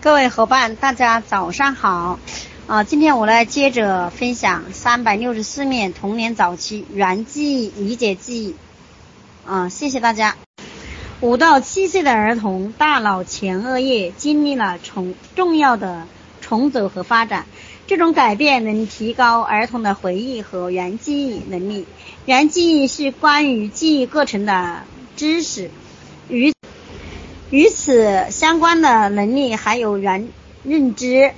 各位伙伴，大家早上好。啊，今天我来接着分享三百六十四面童年早期原记忆理解记忆。啊，谢谢大家。五到七岁的儿童大脑前额叶经历了重重要的重组和发展，这种改变能提高儿童的回忆和原记忆能力。原记忆是关于记忆过程的知识，与与此相关的能力还有原认知，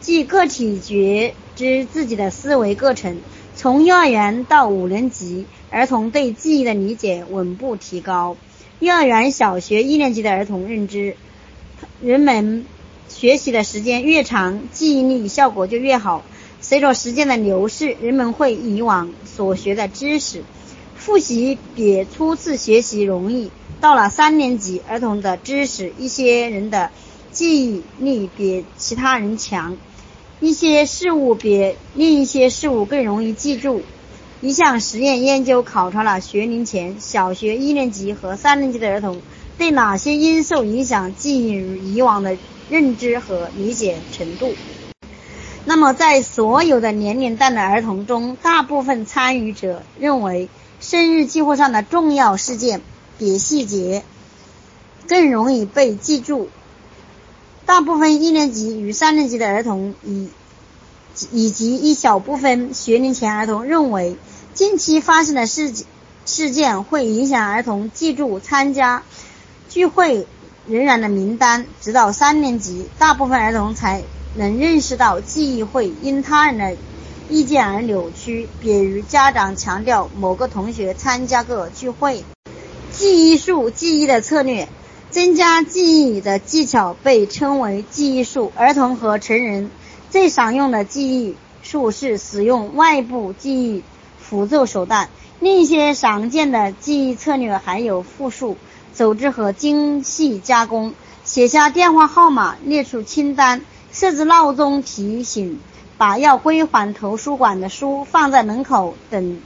即个体觉知自己的思维过程。从幼儿园到五年级，儿童对记忆的理解稳步提高。幼儿园、小学一年级的儿童认知，人们学习的时间越长，记忆力效果就越好。随着时间的流逝，人们会以往所学的知识复习比初次学习容易。到了三年级，儿童的知识，一些人的记忆力比其他人强，一些事物比另一些事物更容易记住。一项实验研究考察了学龄前小学一年级和三年级的儿童对哪些因素影响记忆与以往的认知和理解程度。那么，在所有的年龄段的儿童中，大部分参与者认为，生日计划上的重要事件比细节更容易被记住。大部分一年级与三年级的儿童以以及一小部分学龄前儿童认为。近期发生的事事件会影响儿童记住参加聚会人员的名单，直到三年级，大部分儿童才能认识到记忆会因他人的意见而扭曲。比如，家长强调某个同学参加过聚会。记忆术记忆的策略，增加记忆的技巧被称为记忆术。儿童和成人最常用的记忆术是使用外部记忆。辅助手段，另一些常见的记忆策略还有复述、组织和精细加工、写下电话号码、列出清单、设置闹钟提醒、把要归还图书馆的书放在门口等，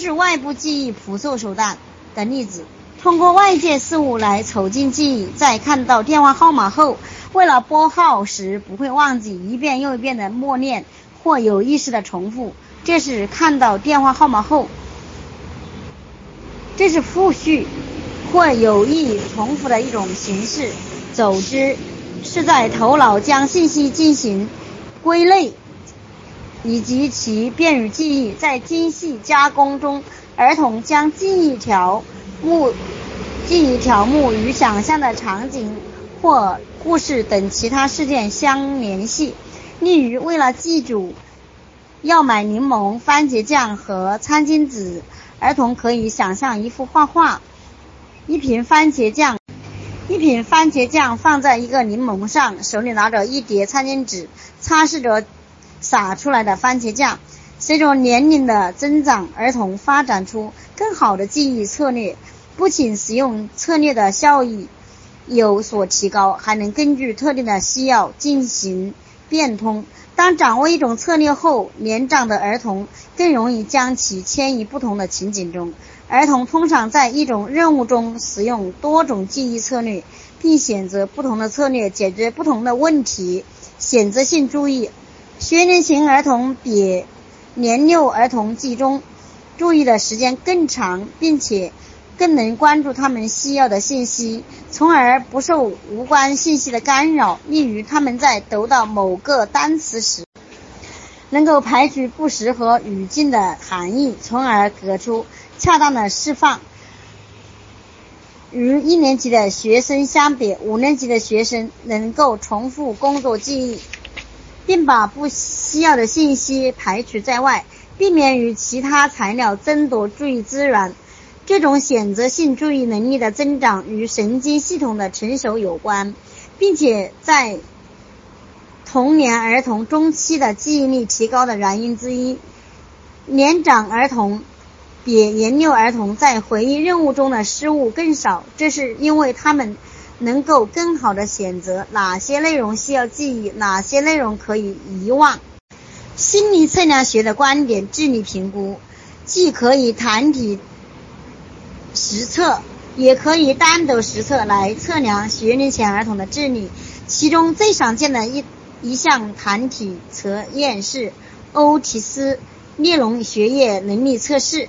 是外部记忆辅助手段的例子。通过外界事物来促进记忆，在看到电话号码后，为了拨号时不会忘记，一遍又一遍的默念。或有意识的重复，这是看到电话号码后，这是复述或有意重复的一种形式。组织是在头脑将信息进行归类，以及其便于记忆。在精细加工中，儿童将记忆条目、记忆条目与想象的场景或故事等其他事件相联系。例如，为了记住要买柠檬、番茄酱和餐巾纸，儿童可以想象一幅画画：一瓶番茄酱，一瓶番茄酱放在一个柠檬上，手里拿着一叠餐巾纸，擦拭着撒出来的番茄酱。随着年龄的增长，儿童发展出更好的记忆策略，不仅使用策略的效益有所提高，还能根据特定的需要进行。变通。当掌握一种策略后，年长的儿童更容易将其迁移不同的情景中。儿童通常在一种任务中使用多种记忆策略，并选择不同的策略解决不同的问题。选择性注意：学龄前儿童比年幼儿童集中注意的时间更长，并且。更能关注他们需要的信息，从而不受无关信息的干扰。利于，他们在读到某个单词时，能够排除不适合语境的含义，从而给出恰当的释放。与一年级的学生相比，五年级的学生能够重复工作记忆，并把不需要的信息排除在外，避免与其他材料争夺注意资源。这种选择性注意能力的增长与神经系统的成熟有关，并且在童年儿童中期的记忆力提高的原因之一。年长儿童比年幼儿童在回忆任务中的失误更少，这是因为他们能够更好的选择哪些内容需要记忆，哪些内容可以遗忘。心理测量学的观点，智力评估既可以团体。实测也可以单独实测来测量学龄前儿童的智力。其中最常见的一一项团体测验是欧提斯列侬学业能力测试，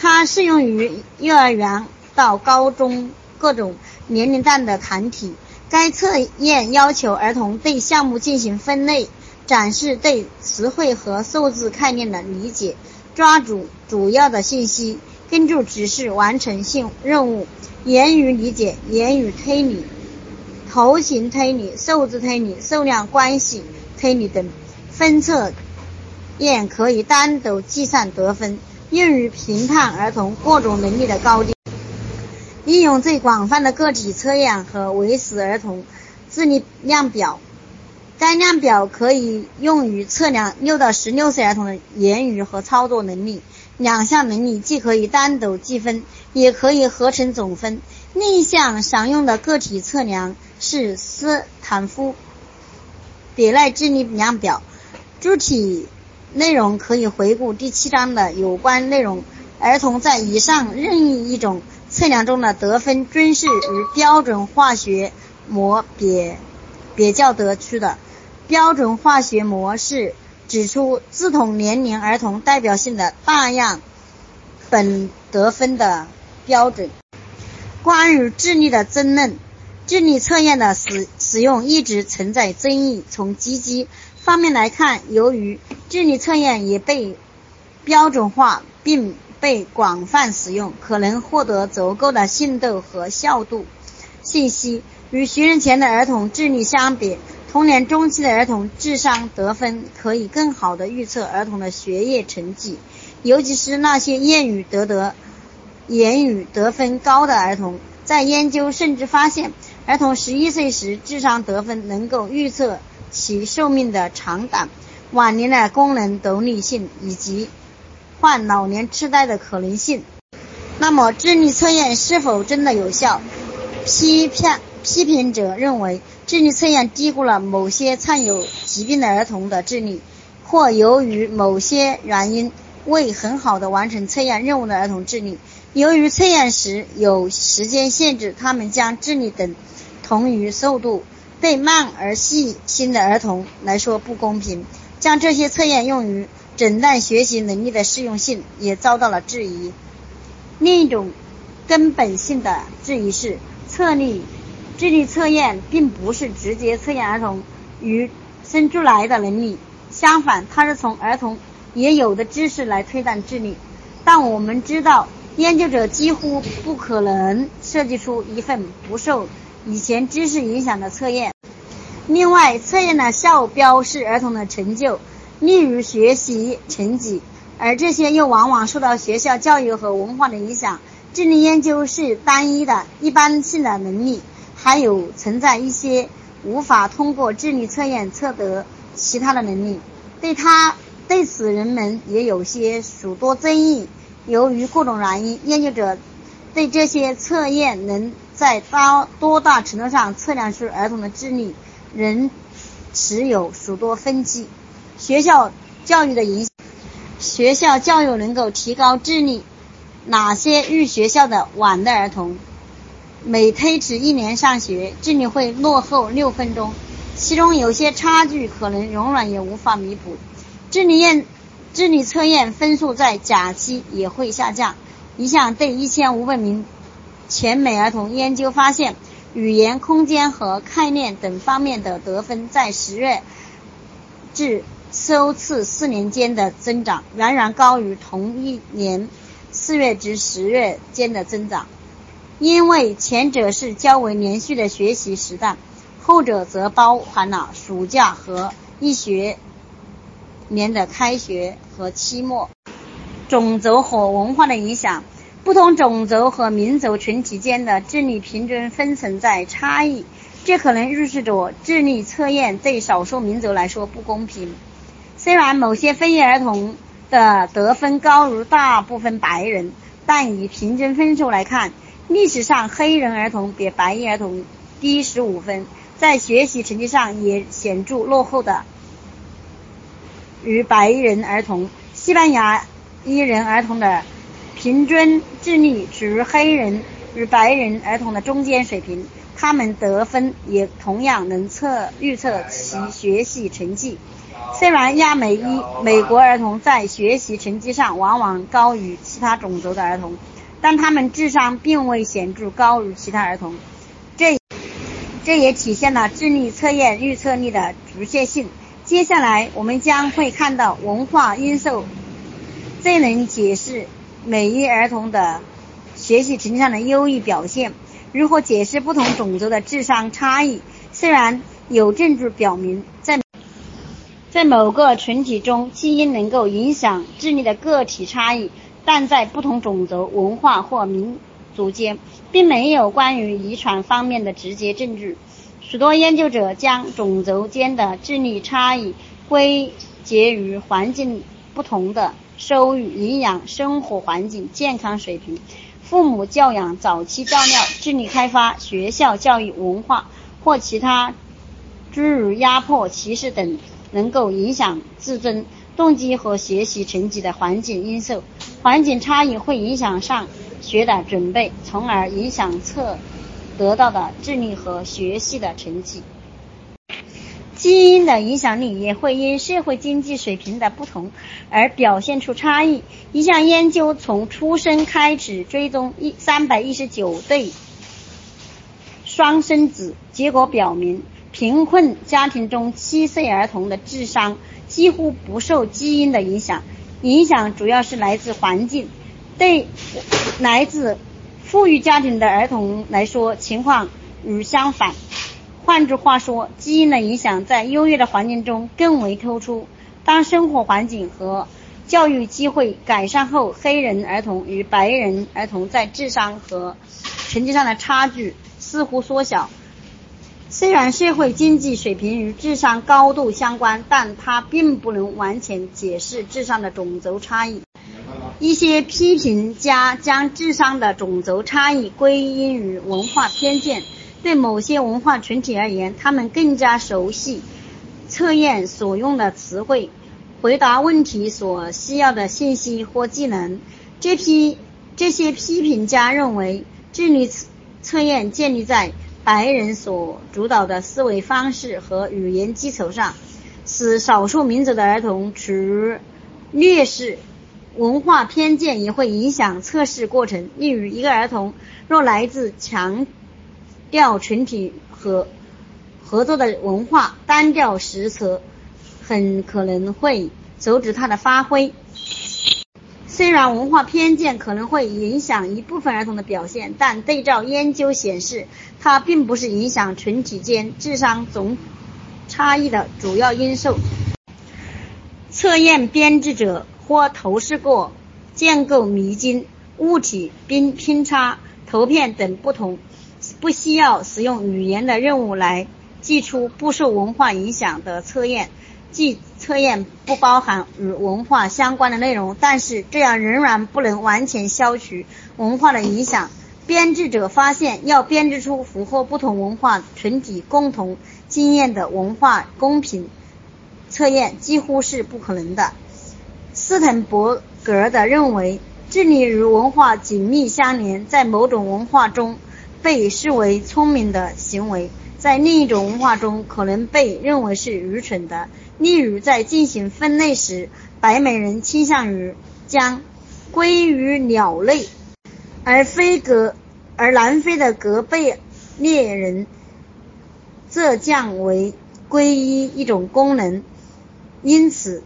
它适用于幼儿园到高中各种年龄段的团体。该测验要求儿童对项目进行分类，展示对词汇和数字概念的理解，抓住主要的信息，根据指示完成性任务。言语理解、言语推理。图形推理、数字推理、数量关系推理等分测验可以单独计算得分，用于评判儿童各种能力的高低。应用最广泛的个体测验和维斯儿童智力量表，该量表可以用于测量六到十六岁儿童的言语和操作能力。两项能力既可以单独计分，也可以合成总分。另一项常用的个体测量。是斯坦福别赖智力量表，具体内容可以回顾第七章的有关内容。儿童在以上任意一种测量中的得分均是与标准化学模比比较得出的。标准化学模式指出不同年龄儿童代表性的大样本得分的标准。关于智力的争论。智力测验的使使用一直存在争议。从积极方面来看，由于智力测验也被标准化并被广泛使用，可能获得足够的信度和效度。信息与学龄前的儿童智力相比，童年中期的儿童智商得分可以更好地预测儿童的学业成绩，尤其是那些言语得得言语得分高的儿童。在研究甚至发现。儿童十一岁时智商得分能够预测其寿命的长短、晚年的功能独立性以及患老年痴呆的可能性。那么，智力测验是否真的有效？批判批评者认为，智力测验低估了某些患有疾病的儿童的智力，或由于某些原因未很好的完成测验任务的儿童智力。由于测验时有时间限制，他们将智力等。同于速度，对慢而细心的儿童来说不公平。将这些测验用于诊断学习能力的适用性也遭到了质疑。另一种根本性的质疑是，测力智力测验并不是直接测验儿童与生出来的能力，相反，它是从儿童也有的知识来推断智力。但我们知道，研究者几乎不可能设计出一份不受以前知识影响的测验。另外，测验的效标是儿童的成就，例如学习成绩，而这些又往往受到学校教育和文化的影响。智力研究是单一的、一般性的能力，还有存在一些无法通过智力测验测得其他的能力。对他对此，人们也有些许多争议。由于各种原因，研究者对这些测验能。在多多大程度上测量出儿童的智力，仍持有许多分歧。学校教育的影响，学校教育能够提高智力。哪些入学校的晚的儿童，每推迟一年上学，智力会落后六分钟，其中有些差距可能永远也无法弥补。智力验智力测验分数在假期也会下降。一项对一千五百名。全美儿童研究发现，语言、空间和概念等方面的得分在十月至首次四年间的增长，远远高于同一年四月至十月间的增长。因为前者是较为连续的学习时段，后者则包含了暑假和一学年的开学和期末。种族和文化的影响。不同种族和民族群体间的智力平均分存在差异，这可能预示着智力测验对少数民族来说不公平。虽然某些非裔儿童的得分高于大部分白人，但以平均分数来看，历史上黑人儿童比白裔儿童低十五分，在学习成绩上也显著落后的与白人儿童。西班牙裔人儿童的。平均智力处于黑人与白人儿童的中间水平，他们得分也同样能测预测其学习成绩。虽然亚美裔美国儿童在学习成绩上往往高于其他种族的儿童，但他们智商并未显著高于其他儿童。这这也体现了智力测验预测力的局限性。接下来我们将会看到文化因素最能解释美裔儿童的学习成绩上的优异表现。如何解释不同种族的智商差异？虽然有证据表明，在在某个群体中，基因能够影响智力的个体差异，但在不同种族、文化或民族间，并没有关于遗传方面的直接证据。许多研究者将种族间的智力差异归结于环境不同的收入、营养、生活环境、健康水平。父母教养、早期照料、智力开发、学校教育、文化或其他诸如压迫、歧视等能够影响自尊、动机和学习成绩的环境因素。环境差异会影响上学的准备，从而影响测得到的智力和学习的成绩。基因的影响力也会因社会经济水平的不同而表现出差异。一项研究从出生开始追踪一三百一十九对双生子，结果表明，贫困家庭中七岁儿童的智商几乎不受基因的影响，影响主要是来自环境。对来自富裕家庭的儿童来说，情况与相反。换句话说，基因的影响在优越的环境中更为突出。当生活环境和教育机会改善后，黑人儿童与白人儿童在智商和成绩上的差距似乎缩小。虽然社会经济水平与智商高度相关，但它并不能完全解释智商的种族差异。一些批评家将智商的种族差异归因于文化偏见。对某些文化群体而言，他们更加熟悉测验所用的词汇，回答问题所需要的信息或技能。这批这些批评家认为，智力测验建立在白人所主导的思维方式和语言基础上，使少数民族的儿童处于劣势。文化偏见也会影响测试过程。例如，一个儿童若来自强调群体和合作的文化，单调实则很可能会阻止他的发挥。虽然文化偏见可能会影响一部分儿童的表现，但对照研究显示，它并不是影响群体间智商总差异的主要因素。测验编制者或投射过建构迷津、物体并拼插、图片等不同。不需要使用语言的任务来记出不受文化影响的测验，即测验不包含与文化相关的内容，但是这样仍然不能完全消除文化的影响。编制者发现，要编制出符合不同文化群体共同经验的文化公平测验几乎是不可能的。斯滕伯格的认为，智力与文化紧密相连，在某种文化中。被视为聪明的行为，在另一种文化中可能被认为是愚蠢的。例如，在进行分类时，白美人倾向于将归于鸟类，而非格而南非的格贝猎人则降为归一一种功能。因此，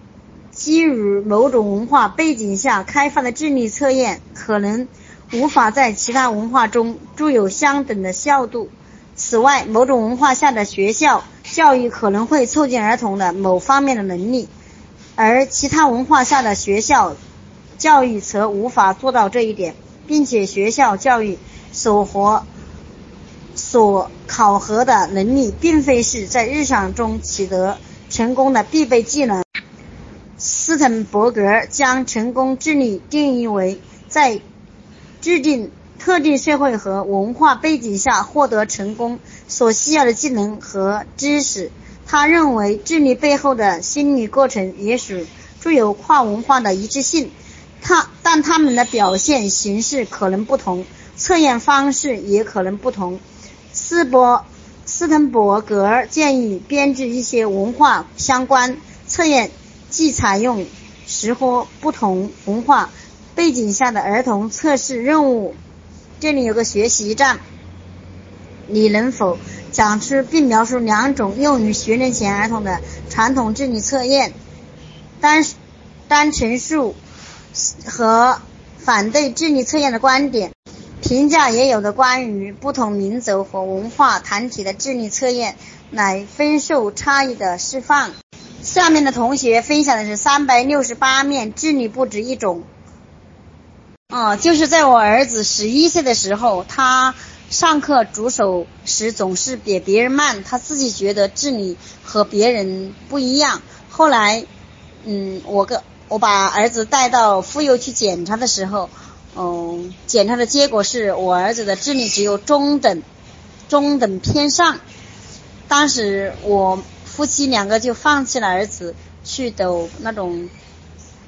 基于某种文化背景下开发的智力测验可能。无法在其他文化中具有相等的效度。此外，某种文化下的学校教育可能会促进儿童的某方面的能力，而其他文化下的学校教育则无法做到这一点，并且学校教育所和所考核的能力，并非是在日常中取得成功的必备技能。斯滕伯格将成功智力定义为在制定特定社会和文化背景下获得成功所需要的技能和知识。他认为，智力背后的心理过程也许具有跨文化的一致性，他但他们的表现形式可能不同。测验方式也可能不同。斯伯斯滕伯格建议编制一些文化相关测验，既采用适合不同文化背景下的儿童测试任务。这里有个学习站，你能否讲出并描述两种用于学龄前儿童的传统智力测验？单单陈述和反对智力测验的观点，评价也有的关于不同民族和文化团体的智力测验来分数差异的释放。下面的同学分享的是三百六十八面智力不止一种。哦，就是在我儿子十一岁的时候，他上课主手时总是比别人慢，他自己觉得智力和别人不一样。后来，嗯，我个我把儿子带到妇幼去检查的时候，嗯，检查的结果是我儿子的智力只有中等，中等偏上。当时我夫妻两个就放弃了儿子去读那种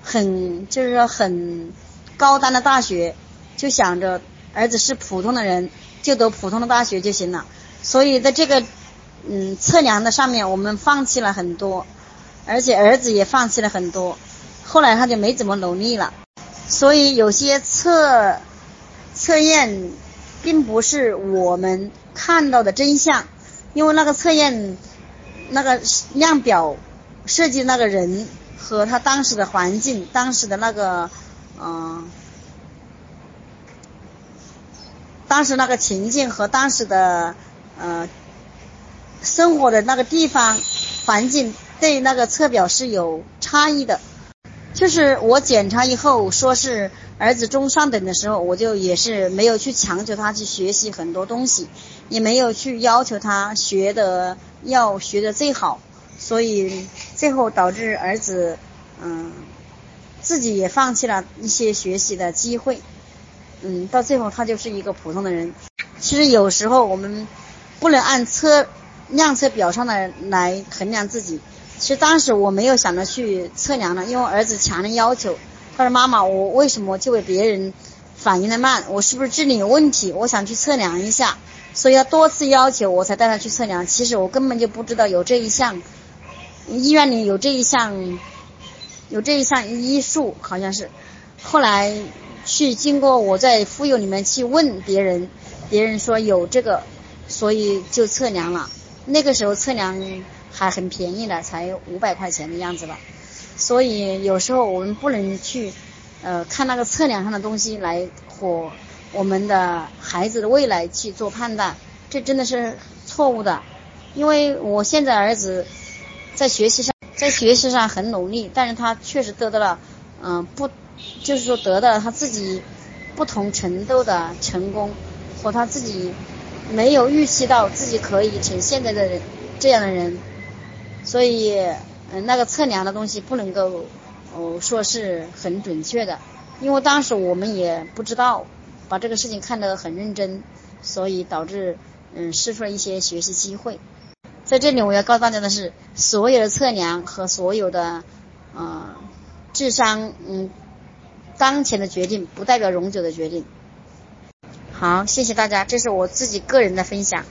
很，就是说很。高端的大学，就想着儿子是普通的人，就读普通的大学就行了。所以在这个嗯测量的上面，我们放弃了很多，而且儿子也放弃了很多。后来他就没怎么努力了。所以有些测测验并不是我们看到的真相，因为那个测验那个量表设计那个人和他当时的环境，当时的那个。嗯，当时那个情境和当时的呃生活的那个地方环境对那个测表是有差异的。就是我检查以后说是儿子中上等的时候，我就也是没有去强求他去学习很多东西，也没有去要求他学的要学的最好，所以最后导致儿子嗯。自己也放弃了一些学习的机会，嗯，到最后他就是一个普通的人。其实有时候我们不能按测量测表上的来衡量自己。其实当时我没有想着去测量了，因为儿子强烈要求，他说：“妈妈，我为什么就比别人反应的慢？我是不是智力有问题？我想去测量一下。”所以他多次要求我才带他去测量。其实我根本就不知道有这一项，医院里有这一项。有这一项医术，好像是，后来去经过我在妇幼里面去问别人，别人说有这个，所以就测量了。那个时候测量还很便宜的，才五百块钱的样子吧。所以有时候我们不能去，呃，看那个测量上的东西来和我们的孩子的未来去做判断，这真的是错误的。因为我现在儿子在学习上。在学习上很努力，但是他确实得到了，嗯，不，就是说得到他自己不同程度的成功，和他自己没有预期到自己可以成现在的人这样的人，所以，嗯，那个测量的东西不能够，哦，说是很准确的，因为当时我们也不知道，把这个事情看得很认真，所以导致，嗯，失去了一些学习机会。在这里，我要告诉大家的是，所有的测量和所有的，呃，智商，嗯，当前的决定不代表永久的决定。好，谢谢大家，这是我自己个人的分享。